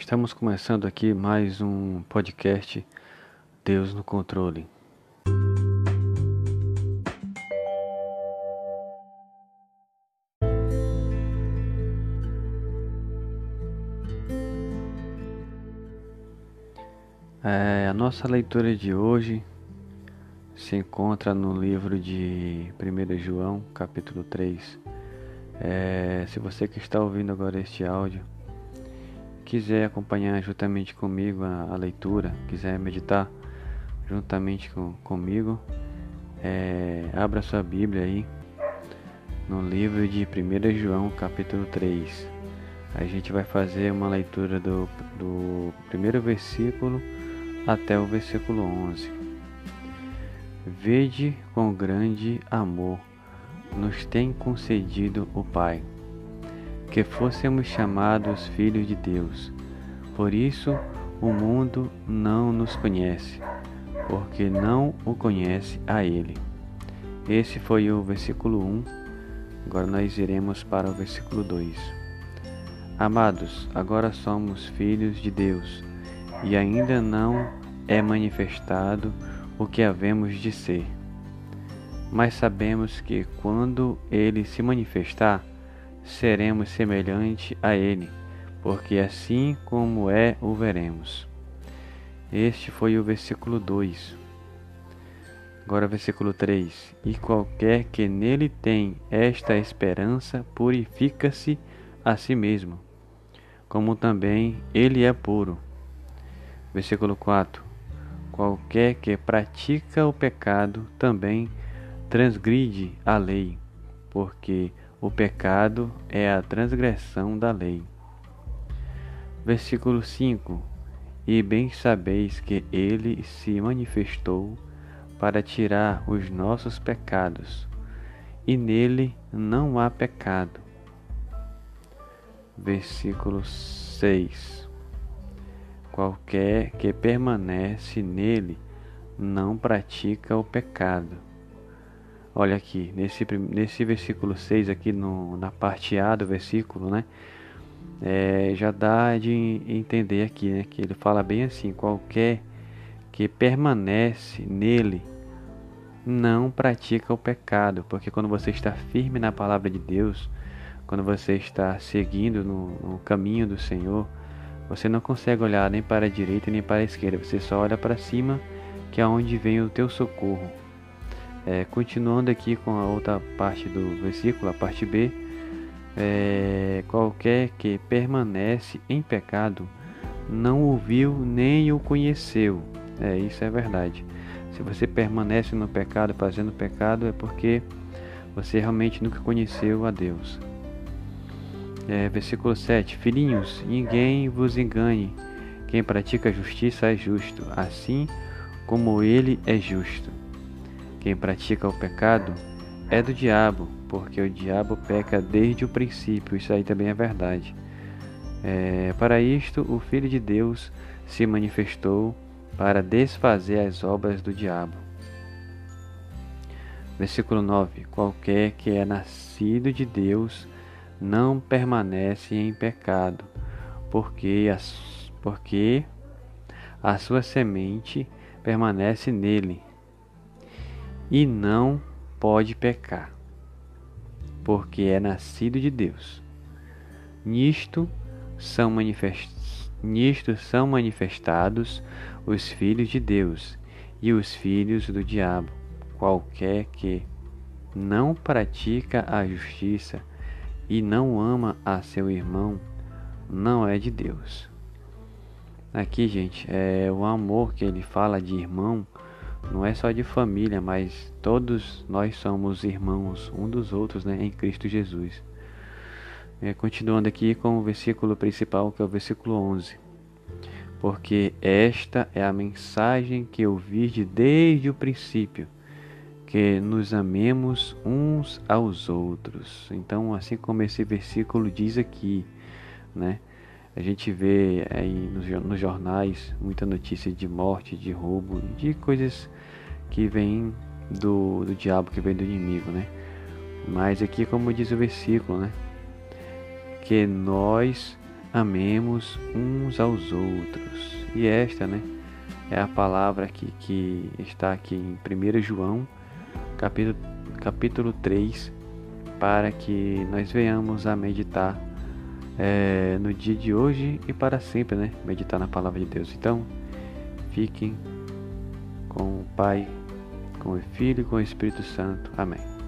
Estamos começando aqui mais um podcast Deus no Controle. É, a nossa leitura de hoje se encontra no livro de 1 João, capítulo 3. É, se você que está ouvindo agora este áudio quiser acompanhar juntamente comigo a, a leitura, quiser meditar juntamente com, comigo, é, abra sua Bíblia aí no livro de 1 João, capítulo 3. A gente vai fazer uma leitura do, do primeiro versículo até o versículo 11. Vede com grande amor nos tem concedido o Pai, que fôssemos chamados filhos de Deus. Por isso o mundo não nos conhece, porque não o conhece a Ele. Esse foi o versículo 1. Agora nós iremos para o versículo 2. Amados, agora somos filhos de Deus e ainda não é manifestado o que havemos de ser. Mas sabemos que quando ele se manifestar, seremos semelhante a ele, porque assim como é, o veremos. Este foi o versículo 2. Agora, versículo 3: E qualquer que nele tem esta esperança purifica-se a si mesmo, como também ele é puro. Versículo 4: Qualquer que pratica o pecado também transgride a lei, porque o pecado é a transgressão da lei. Versículo 5: E bem sabeis que ele se manifestou para tirar os nossos pecados, e nele não há pecado. Versículo 6: Qualquer que permanece nele não pratica o pecado. Olha aqui, nesse, nesse versículo 6, aqui no, na parte A do versículo, né? É, já dá de entender aqui, né? Que ele fala bem assim: qualquer que permanece nele não pratica o pecado, porque quando você está firme na palavra de Deus, quando você está seguindo no, no caminho do Senhor, você não consegue olhar nem para a direita nem para a esquerda, você só olha para cima, que é onde vem o teu socorro. É, continuando aqui com a outra parte do versículo, a parte B, é, qualquer que permanece em pecado não o viu nem o conheceu. É, isso é verdade. Se você permanece no pecado, fazendo pecado, é porque você realmente nunca conheceu a Deus. É, versículo 7: Filhinhos, ninguém vos engane. Quem pratica justiça é justo, assim como ele é justo. Quem pratica o pecado é do diabo, porque o diabo peca desde o princípio. Isso aí também é verdade. É, para isto, o Filho de Deus se manifestou para desfazer as obras do diabo. Versículo 9: Qualquer que é nascido de Deus não permanece em pecado, porque a, porque a sua semente permanece nele e não pode pecar, porque é nascido de Deus. Nisto são, manifest... Nisto são manifestados os filhos de Deus e os filhos do diabo. Qualquer que não pratica a justiça e não ama a seu irmão, não é de Deus. Aqui, gente, é o amor que ele fala de irmão, não é só de família, mas todos nós somos irmãos um dos outros, né, em Cristo Jesus. É, continuando aqui com o versículo principal, que é o versículo 11. Porque esta é a mensagem que vi desde o princípio que nos amemos uns aos outros. Então, assim como esse versículo diz aqui, né? A gente vê aí nos, jornais muita notícia de morte, de roubo, de coisas que vêm do, do diabo, que vem do inimigo, né? Mas aqui, como diz o versículo, né? Que nós amemos uns aos outros. E esta, né, é a palavra que, que está aqui em 1 João, capítulo, capítulo 3, para que nós venhamos a meditar é, no dia de hoje e para sempre, né? Meditar na palavra de Deus. Então, fiquem com o Pai, com o Filho e com o Espírito Santo. Amém.